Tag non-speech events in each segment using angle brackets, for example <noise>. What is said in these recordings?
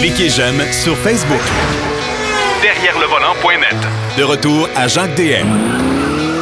Cliquez j'aime sur Facebook. Derrière le volant.net. De retour à Jacques DM.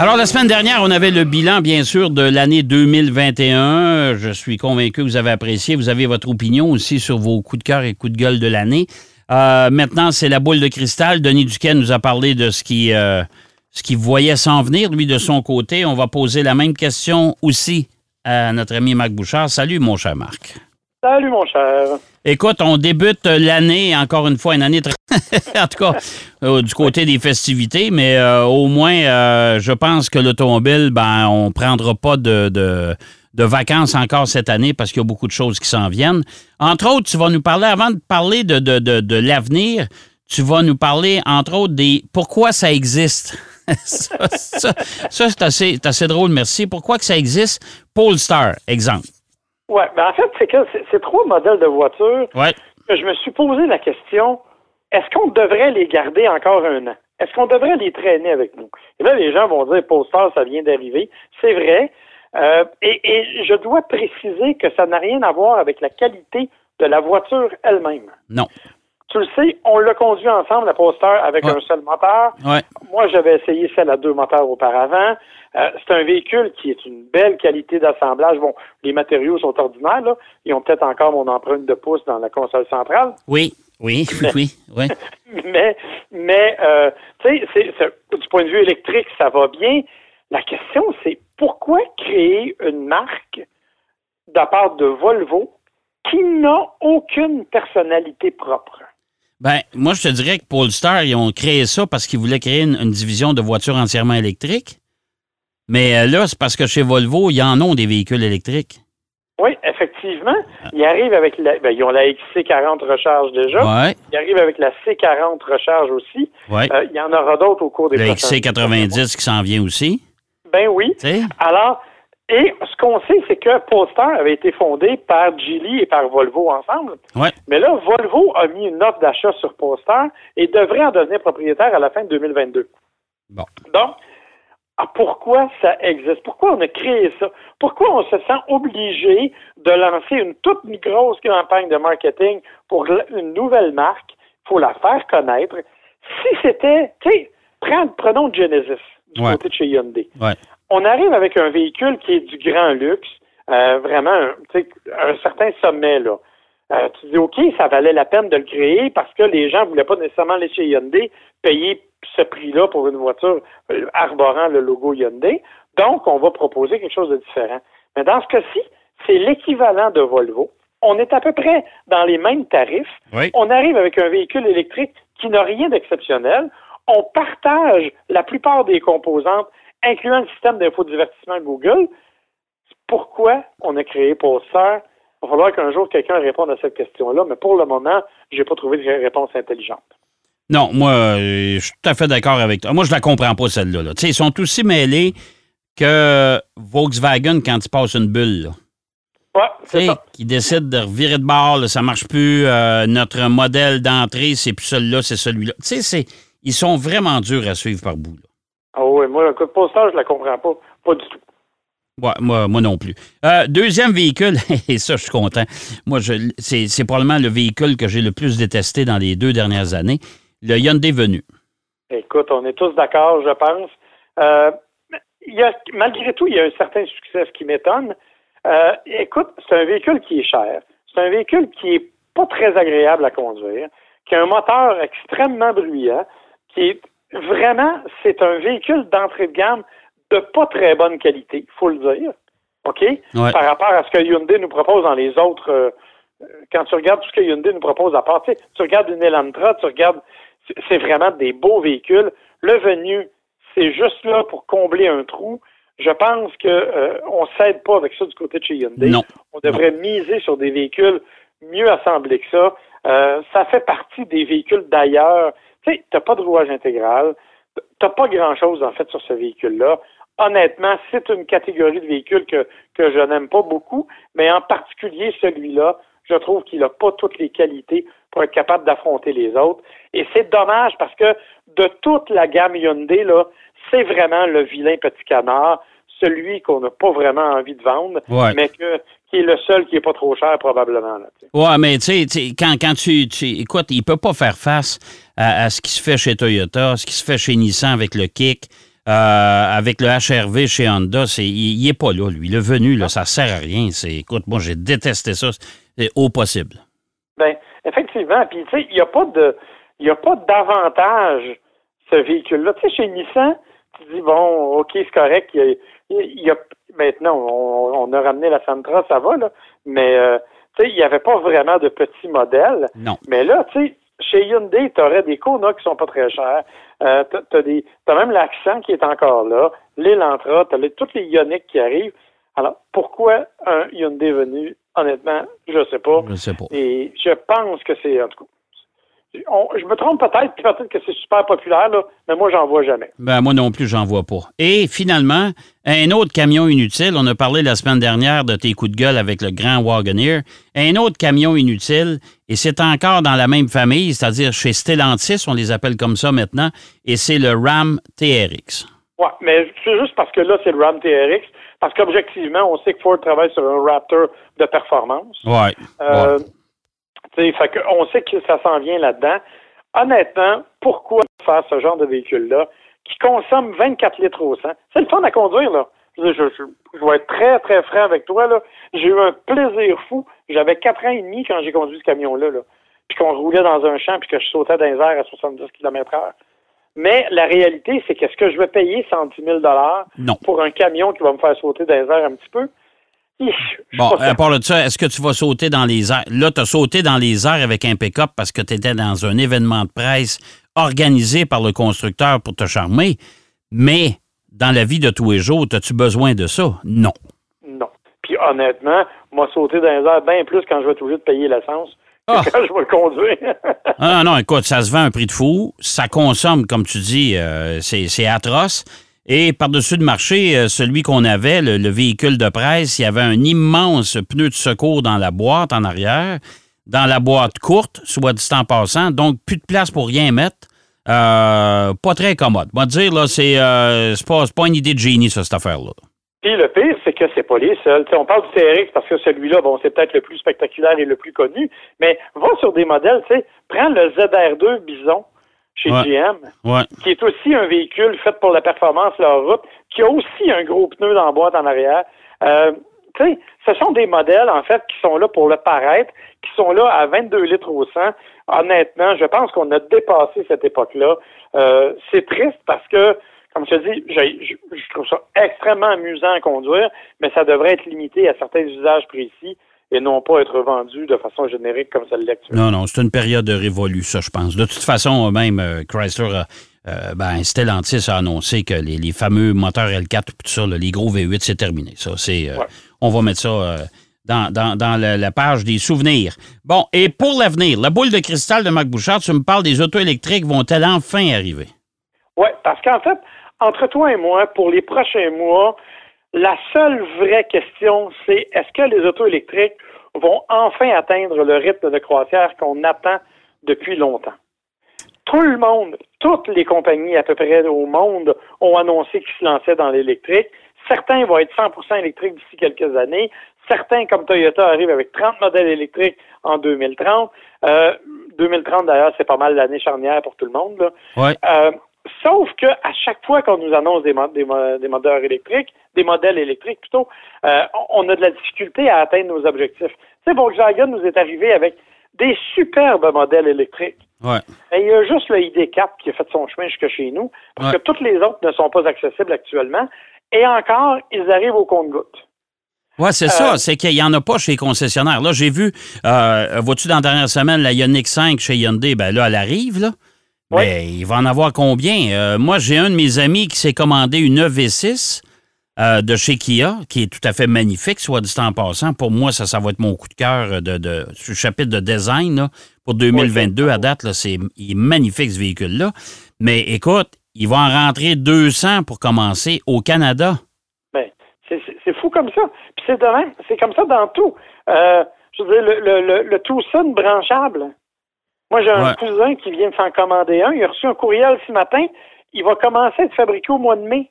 Alors, la semaine dernière, on avait le bilan, bien sûr, de l'année 2021. Je suis convaincu que vous avez apprécié. Vous avez votre opinion aussi sur vos coups de cœur et coups de gueule de l'année. Euh, maintenant, c'est la boule de cristal. Denis Duquet nous a parlé de ce qui, euh, ce qu'il voyait s'en venir, lui, de son côté. On va poser la même question aussi à notre ami Marc Bouchard. Salut, mon cher Marc. Salut, mon cher. Écoute, on débute l'année, encore une fois, une année très. <laughs> en tout cas, euh, du côté des festivités, mais euh, au moins, euh, je pense que l'automobile, ben, on ne prendra pas de, de, vacances encore cette année parce qu'il y a beaucoup de choses qui s'en viennent. Entre autres, tu vas nous parler, avant de parler de, de, de l'avenir, tu vas nous parler, entre autres, des pourquoi ça existe. <laughs> ça c'est assez, assez drôle, merci. Pourquoi que ça existe? Polestar, exemple. Oui, mais en fait, c'est que c'est trois modèles de voitures ouais. que je me suis posé la question est-ce qu'on devrait les garder encore un an? Est-ce qu'on devrait les traîner avec nous? Et là, les gens vont dire Polestar, ça vient d'arriver. C'est vrai. Euh, et, et je dois préciser que ça n'a rien à voir avec la qualité de la voiture elle-même. Non. Tu le sais, on l'a conduit ensemble, la Polestar, avec Ouais. un seul moteur. Ouais. Moi, j'avais essayé celle à deux moteurs auparavant. Euh, c'est un véhicule qui est une belle qualité d'assemblage. Bon, les matériaux sont ordinaires, là. Ils ont peut-être encore mon empreinte de pouce dans la console centrale. Oui, oui, oui, oui. oui. <laughs> Mais, mais euh, tu sais, c'est- c'est- du point de vue électrique, ça va bien. La question, c'est pourquoi créer une marque de la part de Volvo qui n'a aucune personnalité propre? Ben, moi, je te dirais que Polestar, ils ont créé ça parce qu'ils voulaient créer une, une division de voitures entièrement électriques. Mais euh, là, c'est parce que chez Volvo, ils en ont des véhicules électriques. Oui, effectivement. Ils arrivent avec la, ben, ils ont la XC40 recharge déjà. Ouais, Ils arrivent avec la C40 recharge aussi. ouais. Euh, il y en aura d'autres au cours des prochaines XC90 qui s'en vient aussi. Ben oui. Alors, et ce qu'on sait, c'est que Polestar avait été fondé par Geely et par Volvo ensemble. Ouais. Mais là, Volvo a mis une offre d'achat sur Polestar et devrait en devenir propriétaire à la fin de 2022. Bon. Donc, ah, pourquoi ça existe? Pourquoi on a créé ça? Pourquoi on se sent obligé de lancer une toute grosse campagne de marketing pour une nouvelle marque? Il faut la faire connaître. Si c'était, tu sais, prenons Genesis du Ouais. côté de chez Hyundai. Ouais. On arrive avec un véhicule qui est du grand luxe, euh, vraiment un, un certain sommet, là. Euh, tu dis, OK, ça valait la peine de le créer parce que les gens ne voulaient pas nécessairement aller chez Hyundai payer ce prix-là pour une voiture euh, arborant le logo Hyundai. Donc, on va proposer quelque chose de différent. Mais dans ce cas-ci, c'est l'équivalent de Volvo. On est à peu près dans les mêmes tarifs. Oui. On arrive avec un véhicule électrique qui n'a rien d'exceptionnel. On partage la plupart des composantes, incluant le système d'infodivertissement Google. Pourquoi on a créé Polestar? Il va falloir qu'un jour quelqu'un réponde à cette question-là, mais pour le moment, je n'ai pas trouvé de réponse intelligente. Non, moi, euh, je suis tout à fait d'accord avec toi. Moi, je la comprends pas, celle-là. là. Ils sont aussi mêlés que Volkswagen quand ils passent une bulle. là. Ouais, c'est ça. qui décident de revirer de bord, là, ça marche plus. euh, notre modèle d'entrée, c'est plus celui-là, c'est celui-là. Tu sais, c'est- ils sont vraiment durs à suivre par bout. là. Ah oui, moi, écoute, Polestar, je la comprends pas. Pas du tout. Ouais, moi, moi non plus. Euh, deuxième véhicule, <laughs> et ça, je suis content. Moi, je, c'est, c'est probablement le véhicule que j'ai le plus détesté dans les deux dernières années. Le Hyundai Venu. Écoute, on est tous d'accord, je pense. Euh, il y a, malgré tout, il y a un certain succès, ce qui m'étonne. Euh, écoute, c'est un véhicule qui est cher. C'est un véhicule qui est pas très agréable à conduire, qui a un moteur extrêmement bruyant, qui est vraiment, c'est un véhicule d'entrée de gamme de pas très bonne qualité, il faut le dire. OK? Ouais. Par rapport à ce que Hyundai nous propose dans les autres. euh, quand tu regardes tout ce que Hyundai nous propose à part, tu sais, tu regardes une Elantra, tu regardes. c'est- C'est vraiment des beaux véhicules. Le venu, c'est juste là pour combler un trou. Je pense que euh, on s'aide pas avec ça du côté de chez Hyundai. Non. On devrait miser sur des véhicules mieux assemblés que ça. Euh, ça fait partie des véhicules d'ailleurs. Tu sais, t'as pas de rouage intégral. T'as pas grand-chose, en fait, sur ce véhicule-là. Honnêtement, c'est une catégorie de véhicules que, que je n'aime pas beaucoup, mais en particulier celui-là, je trouve qu'il n'a pas toutes les qualités pour être capable d'affronter les autres. Et c'est dommage parce que de toute la gamme Hyundai, là, c'est vraiment le vilain petit canard, celui qu'on n'a pas vraiment envie de vendre, Ouais. mais que, qui est le seul qui est pas trop cher, probablement. Ouais, mais tu sais, quand, quand tu, tu. Écoute, il peut pas faire face à, à ce qui se fait chez Toyota, ce qui se fait chez Nissan avec le Kick, euh, avec le HRV chez Honda. Il, il est pas là, lui. Le venu, là, ça sert à rien. Écoute, moi, j'ai détesté ça. C'est au possible. Ben, effectivement. Puis, tu sais, il n'y a pas de, il a pas d'avantage, ce véhicule-là. Tu sais, chez Nissan, tu dis, bon, OK, c'est correct. Il y a, il y a- maintenant, on, on a ramené la Sentra, ça va, là. Mais, euh, tu sais, il n'y avait pas vraiment de petits modèles. Non. Mais là, tu sais, chez Hyundai, tu aurais des Kona qui sont pas très chers. Euh, des, t'as même l'accent qui est encore là. L'Elantra, t'as les, toutes les Ioniq qui arrivent. Alors, pourquoi un Hyundai venu? Honnêtement, je sais pas. Je sais pas. Et je pense que c'est, en tout cas, on- je me trompe peut-être, peut-être que c'est super populaire, là, mais moi, j'en vois jamais. Ben, moi non plus, j'en vois pas. Et finalement, un autre camion inutile. On a parlé la semaine dernière de tes coups de gueule avec le grand Wagoneer. Un autre camion inutile, et c'est encore dans la même famille, c'est-à-dire chez Stellantis, on les appelle comme ça maintenant, et c'est le Ram TRX. Ouais, mais c'est juste parce que là, c'est le Ram TRX, parce qu'objectivement, on sait que Ford travaille sur un Raptor de performance. Ouais. Euh, ouais. Fait que on sait que ça s'en vient là-dedans. Honnêtement, pourquoi faire ce genre de véhicule-là qui consomme 24 litres au 100? C'est le fun à conduire, là. Je, je, je- je vais être très, très franc avec toi, là. J'ai eu un plaisir fou. J'avais 4 ans et demi quand j'ai conduit ce camion-là, là. Puis qu'on roulait dans un champ puis que je sautais dans les airs à 70 km heure. Mais la réalité, c'est qu'est-ce que je vais payer 110 000 Non. pour un camion qui va me faire sauter dans les airs un petit peu? Bon, à part de ça, est-ce que tu vas sauter dans les airs? Là, tu as sauté dans les airs avec un pick-up parce que tu étais dans un événement de presse organisé par le constructeur pour te charmer. Mais dans la vie de tous les jours, as-tu besoin de ça? Non. Non. Puis honnêtement, moi sauter dans les airs bien plus quand je vais être obligé de payer l'essence que Ah. quand je vais conduire. Ah non, écoute, ça se vend à un prix de fou. Ça consomme, comme tu dis, euh, c'est atroce. Et par-dessus le marché, euh, celui qu'on avait, le, le véhicule de presse, il y avait un immense pneu de secours dans la boîte en arrière, dans la boîte courte, soit dit en passant, donc plus de place pour rien mettre. Euh, pas très commode. Moi, dire, là, c'est euh, pas, pas une idée de génie, ça, cette affaire-là. Puis le pire, c'est que c'est pas les seuls. On parle du TRX parce que celui-là, bon, c'est peut-être le plus spectaculaire et le plus connu, mais va sur des modèles, tu sais, prends le ZR2 Bison chez Ouais. GM, Ouais. qui est aussi un véhicule fait pour la performance, la route, qui a aussi un gros pneu dans la boîte en arrière. Euh, tu sais, ce sont des modèles, en fait, qui sont là pour le paraître, qui sont là à 22 litres au 100. Honnêtement, je pense qu'on a dépassé cette époque-là. Euh, c'est triste parce que, comme je te dis, j'ai- je, je trouve ça extrêmement amusant à conduire, mais ça devrait être limité à certains usages précis et non pas être vendu de façon générique comme ça l'est actuellement. Non, non, c'est une période de révolu, ça, je pense. De toute façon, même euh, Chrysler, a- euh, ben, Stellantis a annoncé que les, les fameux moteurs L4, tout ça, là, les gros V8, c'est terminé. Ça, c'est, euh, Ouais. on va mettre ça euh, dans, dans- dans la, la page des souvenirs. Bon, et pour l'avenir, la boule de cristal de Marc Bouchard, tu me parles des autos électriques, vont-elles enfin arriver? Oui, parce qu'en fait, entre toi et moi, pour les prochains mois, la seule vraie question, c'est est-ce que les autos électriques vont enfin atteindre le rythme de croisière qu'on attend depuis longtemps? Tout le monde, toutes les compagnies à peu près au monde ont annoncé qu'ils se lançaient dans l'électrique. Certains vont être 100% électriques d'ici quelques années. Certains, comme Toyota, arrivent avec 30 modèles électriques en 2030. Euh, 2030, d'ailleurs, c'est pas mal l'année charnière pour tout le monde. Là. Ouais. Euh, sauf que à chaque fois qu'on nous annonce des, des, des moteurs électriques, des modèles électriques plutôt, euh, on a de la difficulté à atteindre nos objectifs. Tu sais, Volkswagen nous est arrivé avec des superbes modèles électriques. Ouais. Il y a juste le ID4 qui a fait son chemin jusque chez nous, parce Ouais. que toutes les autres ne sont pas accessibles actuellement. Et encore, ils arrivent au compte-gouttes. Ouais, c'est Euh, ça. C'est qu'il n'y en a pas chez les concessionnaires. Là, j'ai vu, euh, vois-tu, dans la dernière semaine, la Ioniq 5 chez Hyundai, ben là, elle arrive, là. Oui. Mais il va en avoir combien? Euh, moi, j'ai un de mes amis qui s'est commandé une EV6 euh, de chez Kia, qui est tout à fait magnifique, soit dit en passant. Pour moi, ça, ça va être mon coup de cœur de, de, sur le chapitre de design là, pour 2022 à date. Là, c'est il est magnifique, ce véhicule-là. Mais écoute, il va en rentrer 200 pour commencer au Canada. Ben, c'est- fou comme ça. Puis c'est de c'est comme ça dans tout. Euh, je veux dire, le, le, le, le Tucson branchable. Moi, j'ai un cousin qui vient de s'en commander un. Il a reçu un courriel ce matin. Il va commencer à être fabriqué au mois de mai.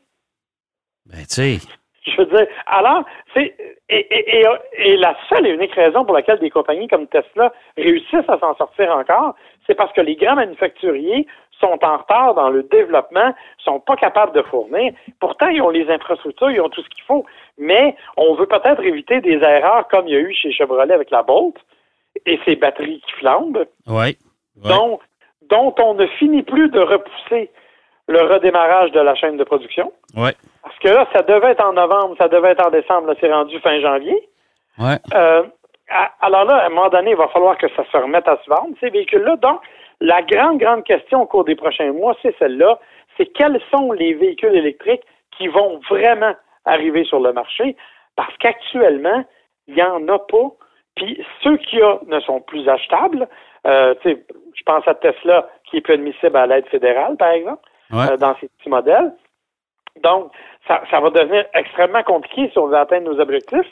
Ben, tu sais. Je veux dire, alors, c'est et, et, et, la seule et unique raison pour laquelle des compagnies comme Tesla réussissent à s'en sortir encore, c'est parce que les grands manufacturiers sont en retard dans le développement, sont pas capables de fournir. Pourtant, ils ont les infrastructures, ils ont tout ce qu'il faut, mais on veut peut-être éviter des erreurs comme il y a eu chez Chevrolet avec la Bolt et ses batteries qui flambent. Oui. Dont on ne finit plus de repousser le redémarrage de la chaîne de production. Oui. Parce que là, ça devait être en novembre, ça devait être en décembre, là, c'est rendu fin janvier. Ouais. Euh, alors là, à un moment donné, il va falloir que ça se remette à se vendre, ces véhicules-là. Donc, la grande, grande question au cours des prochains mois, c'est celle-là. C'est quels sont les véhicules électriques qui vont vraiment arriver sur le marché? Parce qu'actuellement, il n'y en a pas. Puis ceux qui a ne sont plus achetables. Euh, je pense à Tesla qui est plus admissible à l'aide fédérale, par exemple, euh, dans ces petits modèles. Donc, ça, ça va devenir extrêmement compliqué si on veut atteindre nos objectifs.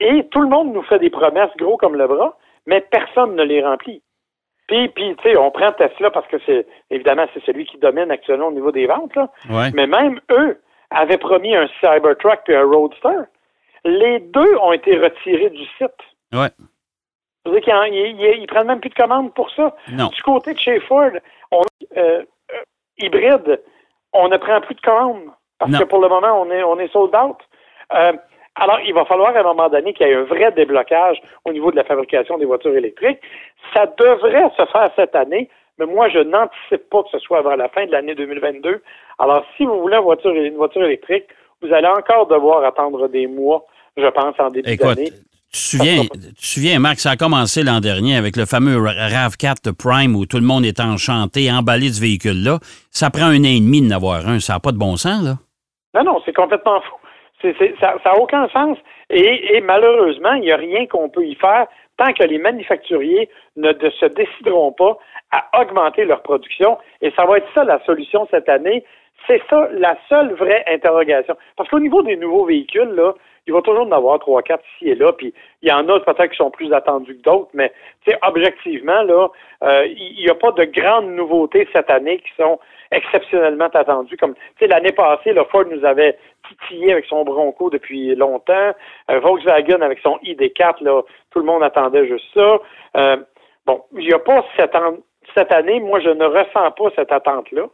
Et tout le monde nous fait des promesses gros comme le bras, mais personne ne les remplit. Puis, puis tu sais, on prend Tesla parce que c'est évidemment c'est celui qui domine actuellement au niveau des ventes. Là. Mais même eux avaient promis un Cybertruck et un Roadster. Les deux ont été retirés du site. Ouais. Vous dire qu'ils prennent même plus de commandes pour ça. Non. Du côté de chez Ford, on, euh, euh, hybride, on ne prend plus de commandes. Parce que pour le moment, on est, on est sold out. Euh, alors, il va falloir à un moment donné qu'il y ait un vrai déblocage au niveau de la fabrication des voitures électriques. Ça devrait se faire cette année, mais moi, je n'anticipe pas que ce soit avant la fin de l'année 2022. Alors, si vous voulez une voiture, une voiture électrique, vous allez encore devoir attendre des mois, je pense, en début d'année. Tu te souviens, tu te souviens, Marc, ça a commencé l'an dernier avec le fameux RAV4 Prime où tout le monde est enchanté, emballé ce véhicule-là. Ça prend un an et demi d'en avoir un. Ça n'a pas de bon sens, là? Non, non, c'est complètement fou ça n'a aucun sens. Et, malheureusement, il n'y a rien qu'on peut y faire tant que les manufacturiers ne se décideront pas à augmenter leur production. Et ça va être ça la solution cette année. C'est ça la seule vraie interrogation. Parce qu'au niveau des nouveaux véhicules, là, il va toujours en avoir trois, quatre ici et là, puis il y en a peut-être qui sont plus attendus que d'autres, mais objectivement, là, euh, il n'y a pas de grandes nouveautés cette année qui sont exceptionnellement attendues. Comme l'année passée, le Ford nous avait titillé avec son Bronco depuis longtemps. Euh, Volkswagen avec son ID4, là, tout le monde attendait juste ça. Euh, bon, il n'y a pas cette, cette année, moi, je ne ressens pas cette attente-là.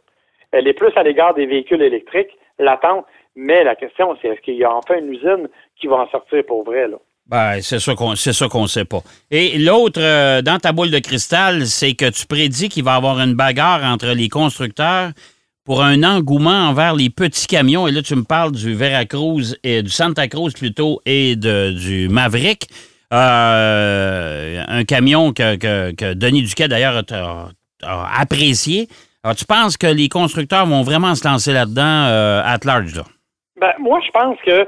Elle est plus à l'égard des véhicules électriques, l'attente. Mais la question, c'est est-ce qu'il y a enfin une usine qui va en sortir pour vrai, là? Ben, c'est ça qu'on c'est qu'on sait pas. Et l'autre euh, dans ta boule de cristal, c'est que tu prédis qu'il va y avoir une bagarre entre les constructeurs pour un engouement envers les petits camions. Et là, tu me parles du Veracruz et du Santa Cruz plutôt et du Maverick. Euh, un camion que, que, Denis Duquet, d'ailleurs, a, apprécié. Alors, tu penses que les constructeurs vont vraiment se lancer là-dedans euh, at large? Là? Ben, moi, je pense que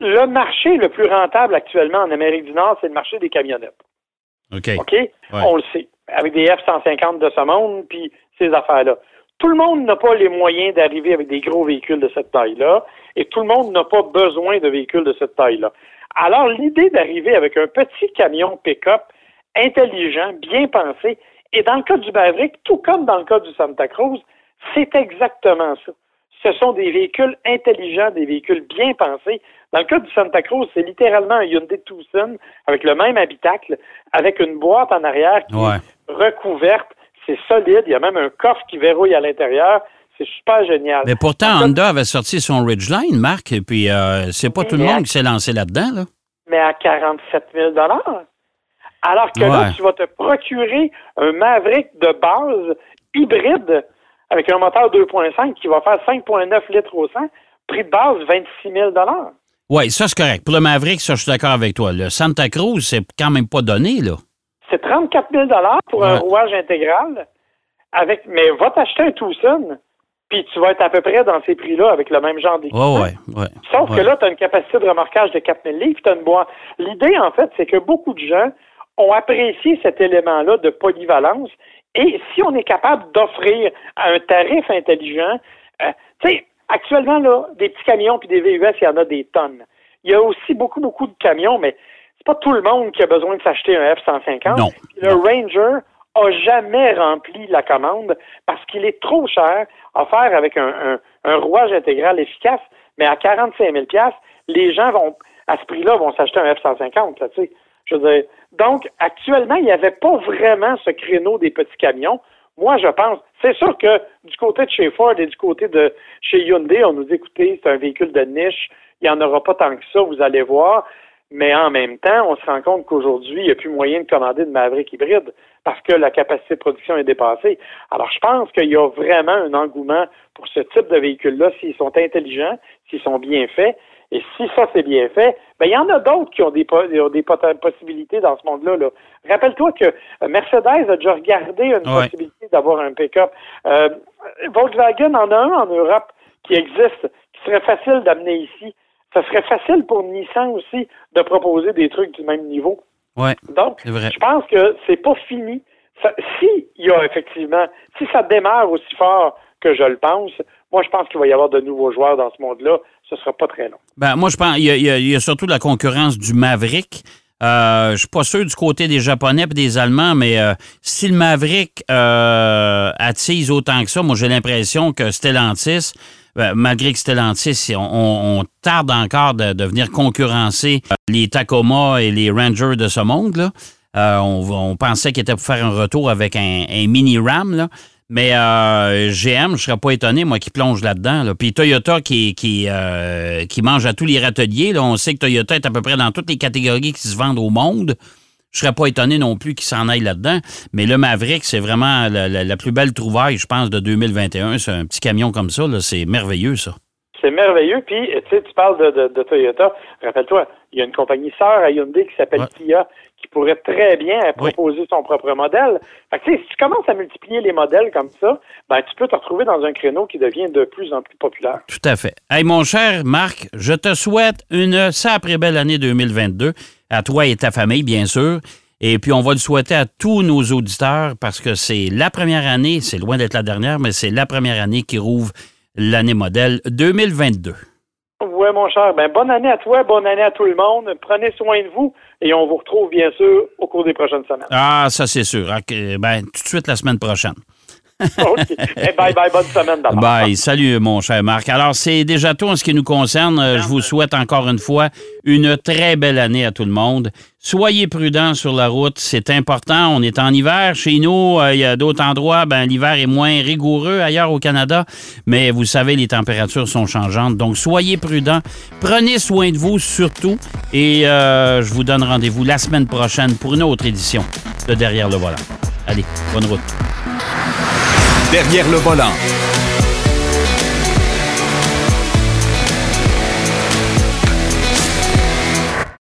le marché le plus rentable actuellement en Amérique du Nord, c'est le marché des camionnettes. OK. OK? On le sait. Avec des F-150 de ce monde, puis ces affaires-là. Tout le monde n'a pas les moyens d'arriver avec des gros véhicules de cette taille-là, et tout le monde n'a pas besoin de véhicules de cette taille-là. Alors, l'idée d'arriver avec un petit camion pick-up intelligent, bien pensé, et dans le cas du Maverick, tout comme dans le cas du Santa Cruz, c'est exactement ça ce sont des véhicules intelligents, des véhicules bien pensés. Dans le cas du Santa Cruz, c'est littéralement un Hyundai Tucson avec le même habitacle, avec une boîte en arrière qui est recouverte. C'est solide. Il y a même un coffre qui verrouille à l'intérieur. C'est super génial. Mais pourtant, Honda avait sorti son Ridgeline, Marc, et puis euh, c'est pas tout le monde qui s'est lancé là-dedans. Là. Mais à 47 000 Alors que là, tu vas te procurer un Maverick de base hybride avec un moteur 2.5 qui va faire 5.9 litres au 100, prix de base 26 000 Oui, ça c'est correct. Pour le Maverick, ça je suis d'accord avec toi. Le Santa Cruz, c'est quand même pas donné, là. C'est 34 000 pour un rouage intégral. Avec, mais va t'acheter un Tucson, puis tu vas être à peu près dans ces prix-là avec le même genre d'équipement. Ouais, ouais, Sauf que là, tu as une capacité de remorquage de 4 000 livres, tu as une boîte. L'idée, en fait, c'est que beaucoup de gens ont apprécié cet élément-là de polyvalence et si on est capable d'offrir un tarif intelligent, euh, tu sais, actuellement, là, des petits camions puis des VUS, il y en a des tonnes. Il y a aussi beaucoup, beaucoup de camions, mais c'est pas tout le monde qui a besoin de s'acheter un F-150. Non. Le Ranger a jamais rempli la commande parce qu'il est trop cher à faire avec un, rouage intégral efficace, mais à 45 000 les gens vont, à ce prix-là, vont s'acheter un F-150, tu sais. Je veux dire, donc, actuellement, il n'y avait pas vraiment ce créneau des petits camions. Moi, je pense, c'est sûr que du côté de chez Ford et du côté de chez Hyundai, on nous dit, écoutez, c'est un véhicule de niche, il n'y en aura pas tant que ça, vous allez voir. Mais en même temps, on se rend compte qu'aujourd'hui, il n'y a plus moyen de commander de Maverick hybride parce que la capacité de production est dépassée. Alors, je pense qu'il y a vraiment un engouement pour ce type de véhicule-là s'ils sont intelligents, s'ils sont bien faits. Et si ça, c'est bien fait, ben, il y en a d'autres qui ont des, des possibilités dans ce monde-là. -là, Rappelle-toi que euh, Mercedes a déjà regardé une possibilité d'avoir un pick-up. Euh, Volkswagen en a un en Europe qui existe, qui serait facile d'amener ici. Ça serait facile pour Nissan aussi de proposer des trucs du même niveau. Ouais, Donc, je pense que c'est pas fini. si il y a effectivement, si ça démarre aussi fort que je le pense, moi, je pense qu'il va y avoir de nouveaux joueurs dans ce monde-là. Ce sera pas très long. Ben, moi, je pense qu'il y, a surtout la concurrence du Maverick. Euh, je suis pas sûr du côté des Japonais et des Allemands, mais euh, si le Maverick euh, attise autant que ça, moi j'ai l'impression que Stellantis, ben, malgré que Stellantis, on, tarde encore de, venir concurrencer les Tacoma et les Rangers de ce monde. Là. On, pensait qu'il était pour faire un retour avec un, un mini Ram. Mais euh, GM, je ne serais pas étonné, moi, qui plonge là-dedans. Puis Toyota qui, qui, euh, qui mange à tous les râteliers. Là. On sait que Toyota est à peu près dans toutes les catégories qui se vendent au monde. Je serais pas étonné non plus qu'il s'en aille là-dedans. Mais le Maverick, c'est vraiment la, plus belle trouvaille, je pense, de 2021. C'est un petit camion comme ça. C'est merveilleux, ça. C'est merveilleux. Puis, tu sais, tu parles de, Toyota. Rappelle-toi, il y a une compagnie sœur à Hyundai qui s'appelle Kia qui pourrait très bien proposer son propre modèle. Fait que, si tu commences à multiplier les modèles comme ça, ben, tu peux te retrouver dans un créneau qui devient de plus en plus populaire. Tout à fait. Hey, mon cher Marc, je te souhaite une sacrée belle année 2022, à toi et ta famille, bien sûr. Et puis, on va le souhaiter à tous nos auditeurs parce que c'est la première année, c'est loin d'être la dernière, mais c'est la première année qui rouvre l'année modèle 2022. Oui, mon cher. Ben, bonne année à toi, bonne année à tout le monde. Prenez soin de vous et on vous retrouve bien sûr au cours des prochaines semaines. Ah, ça c'est sûr. Ben, tout de suite la semaine prochaine. <laughs> OK. Eh, bye bye, bonne semaine d'abord. Bye. Salut, mon cher Marc. Alors, c'est déjà tout en ce qui nous concerne. Euh, je vous souhaite encore une fois une très belle année à tout le monde. Soyez prudents sur la route, c'est important. On est en hiver. Chez nous, euh, il y a d'autres endroits, ben, l'hiver est moins rigoureux ailleurs au Canada, mais vous savez, les températures sont changeantes. Donc, soyez prudents. Prenez soin de vous surtout. Et euh, je vous donne rendez-vous la semaine prochaine pour une autre édition de Derrière le volant. Allez, bonne route. Derrière le volant.